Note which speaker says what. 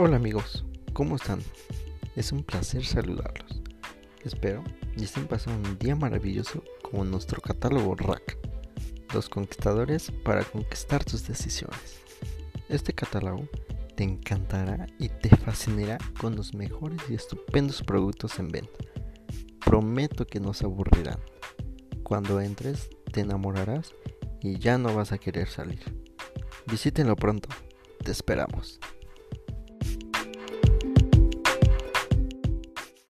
Speaker 1: Hola amigos, ¿cómo están? Es un placer saludarlos. Espero y estén pasando un día maravilloso con nuestro catálogo Rack, los conquistadores para conquistar tus decisiones. Este catálogo te encantará y te fascinará con los mejores y estupendos productos en venta. Prometo que no se aburrirán. Cuando entres te enamorarás y ya no vas a querer salir. Visítenlo pronto. Te esperamos.